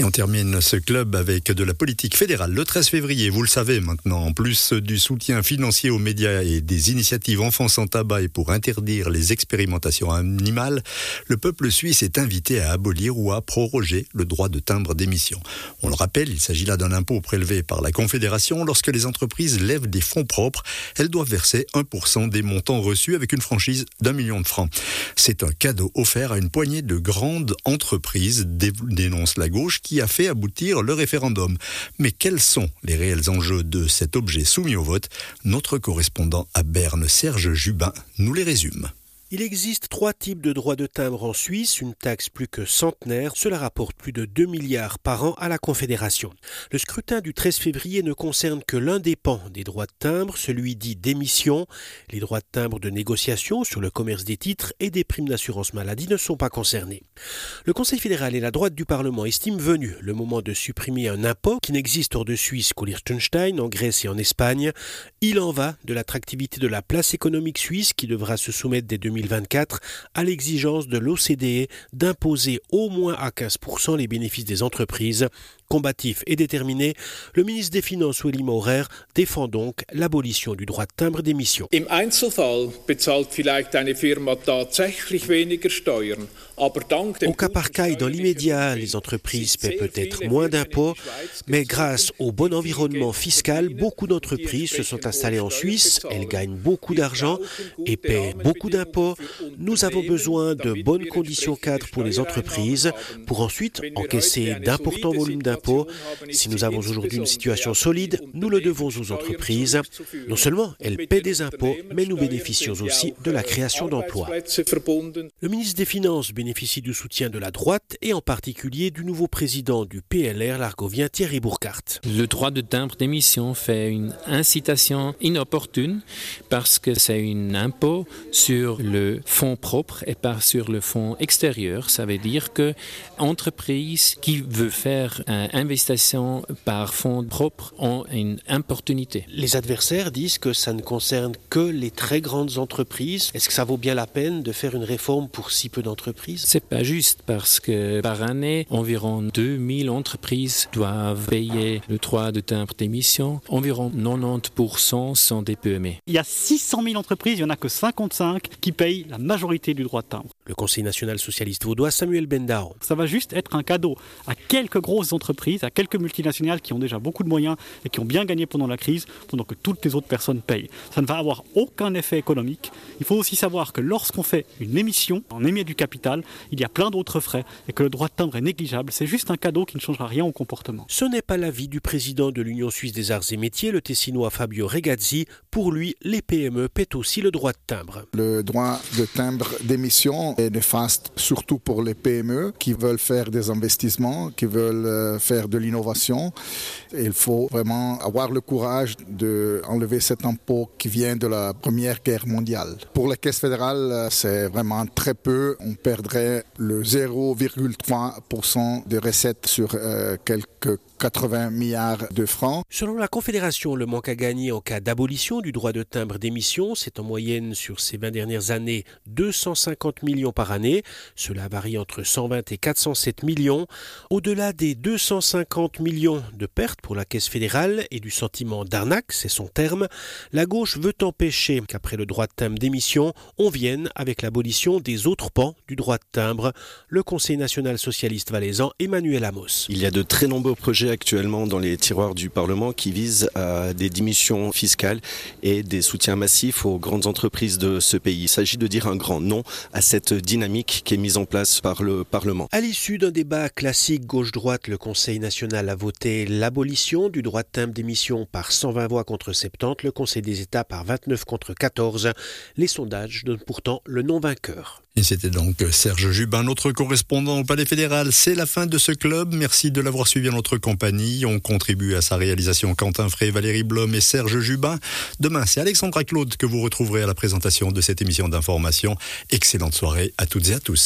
Et on termine ce club avec de la politique fédérale. Le 13 février, vous le savez maintenant, en plus du soutien financier aux médias et des initiatives enfants sans tabac et pour interdire les expérimentations animales, le peuple suisse est invité à abolir ou à proroger le droit de timbre d'émission. On le rappelle, il s'agit là d'un impôt prélevé par la Confédération. Lorsque les entreprises lèvent des fonds propres, elles doivent verser 1% des montants reçus avec une franchise d'un million de francs. C'est un cadeau offert à une poignée de grandes entreprises, dénonce la gauche, qui a fait aboutir le référendum. Mais quels sont les réels enjeux de cet objet soumis au vote? Notre correspondant à Berne, Serge Jubin, nous les résume. Il existe trois types de droits de timbre en Suisse, une taxe plus que centenaire, cela rapporte plus de 2 milliards par an à la Confédération. Le scrutin du 13 février ne concerne que l'un des pans des droits de timbre, celui dit d'émission. Les droits de timbre de négociation sur le commerce des titres et des primes d'assurance maladie ne sont pas concernés. Le Conseil fédéral et la droite du Parlement estiment venu le moment de supprimer un impôt qui n'existe hors de Suisse qu'au Liechtenstein, en Grèce et en Espagne. Il en va de l'attractivité de la place économique suisse qui devra se soumettre dès 2020 2024 à l'exigence de l'OCDE d'imposer au moins à 15% les bénéfices des entreprises. Combatif et déterminé, le ministre des Finances Willy Maurer défend donc l'abolition du droit de timbre d'émission. Im Einzelfall bezahlt vielleicht eine Firma tatsächlich weniger Steuern, aber dank Au cas par cas et dans l'immédiat, les entreprises paient peut-être moins d'impôts, mais grâce au bon environnement fiscal, beaucoup d'entreprises se sont installées en Suisse, elles gagnent beaucoup d'argent et paient beaucoup d'impôts. Nous avons besoin de bonnes conditions cadres pour les entreprises pour ensuite encaisser d'importants volumes d'impôts si nous avons aujourd'hui une situation solide, nous le devons aux entreprises. Non seulement elles paient des impôts, mais nous bénéficions aussi de la création d'emplois. Le ministre des Finances bénéficie du soutien de la droite et en particulier du nouveau président du PLR, l'argovien Thierry Bourcart. Le droit de timbre d'émission fait une incitation inopportune parce que c'est un impôt sur le fonds propre et pas sur le fonds extérieur. Ça veut dire que entreprise qui veut faire un investissement par fonds propres ont une opportunité. Les adversaires disent que ça ne concerne que les très grandes entreprises. Est-ce que ça vaut bien la peine de faire une réforme pour si peu d'entreprises? C'est pas juste parce que par année, environ 2000 entreprises doivent payer le droit de timbre d'émission. Environ 90% sont des PME. Il y a 600 000 entreprises, il n'y en a que 55 qui payent la majorité du droit de timbre. Le Conseil national socialiste vaudois, Samuel Bendao. Ça va juste être un cadeau à quelques grosses entreprises à quelques multinationales qui ont déjà beaucoup de moyens et qui ont bien gagné pendant la crise, pendant que toutes les autres personnes payent. Ça ne va avoir aucun effet économique. Il faut aussi savoir que lorsqu'on fait une émission, on émet du capital, il y a plein d'autres frais et que le droit de timbre est négligeable. C'est juste un cadeau qui ne changera rien au comportement. Ce n'est pas l'avis du président de l'Union suisse des arts et métiers, le tessinois Fabio Regazzi. Pour lui, les PME paient aussi le droit de timbre. Le droit de timbre d'émission est néfaste, surtout pour les PME qui veulent faire des investissements, qui veulent euh, faire de l'innovation. Il faut vraiment avoir le courage d'enlever cet impôt qui vient de la Première Guerre mondiale. Pour la Caisse fédérale, c'est vraiment très peu. On perdrait le 0,3% de recettes sur euh, quelques 80 milliards de francs. Selon la Confédération, le manque à gagner en cas d'abolition du droit de timbre d'émission, c'est en moyenne sur ces 20 dernières années 250 millions par année. Cela varie entre 120 et 407 millions. Au-delà des 250 millions de pertes pour la Caisse fédérale et du sentiment d'arnaque, c'est son terme, la gauche veut empêcher qu'après le droit de timbre d'émission, on vienne avec l'abolition des autres pans du droit de timbre. Le Conseil national socialiste valaisan Emmanuel Amos. Il y a de très nombreux projets actuellement dans les tiroirs du Parlement qui visent à des diminutions fiscales et des soutiens massifs aux grandes entreprises de ce pays. Il s'agit de dire un grand non à cette dynamique qui est mise en place par le Parlement. À l'issue d'un débat classique gauche-droite, le Conseil national a voté l'abolition du droit de timbre d'émission par 120 voix contre 70, le Conseil des États par 29 contre 14. Les sondages donnent pourtant le non vainqueur. Et c'était donc Serge Jubin, notre correspondant au Palais fédéral. C'est la fin de ce club. Merci de l'avoir suivi en notre compagnie. On contribue à sa réalisation Quentin Frey, Valérie Blom et Serge Jubin. Demain, c'est Alexandra Claude que vous retrouverez à la présentation de cette émission d'information. Excellente soirée à toutes et à tous.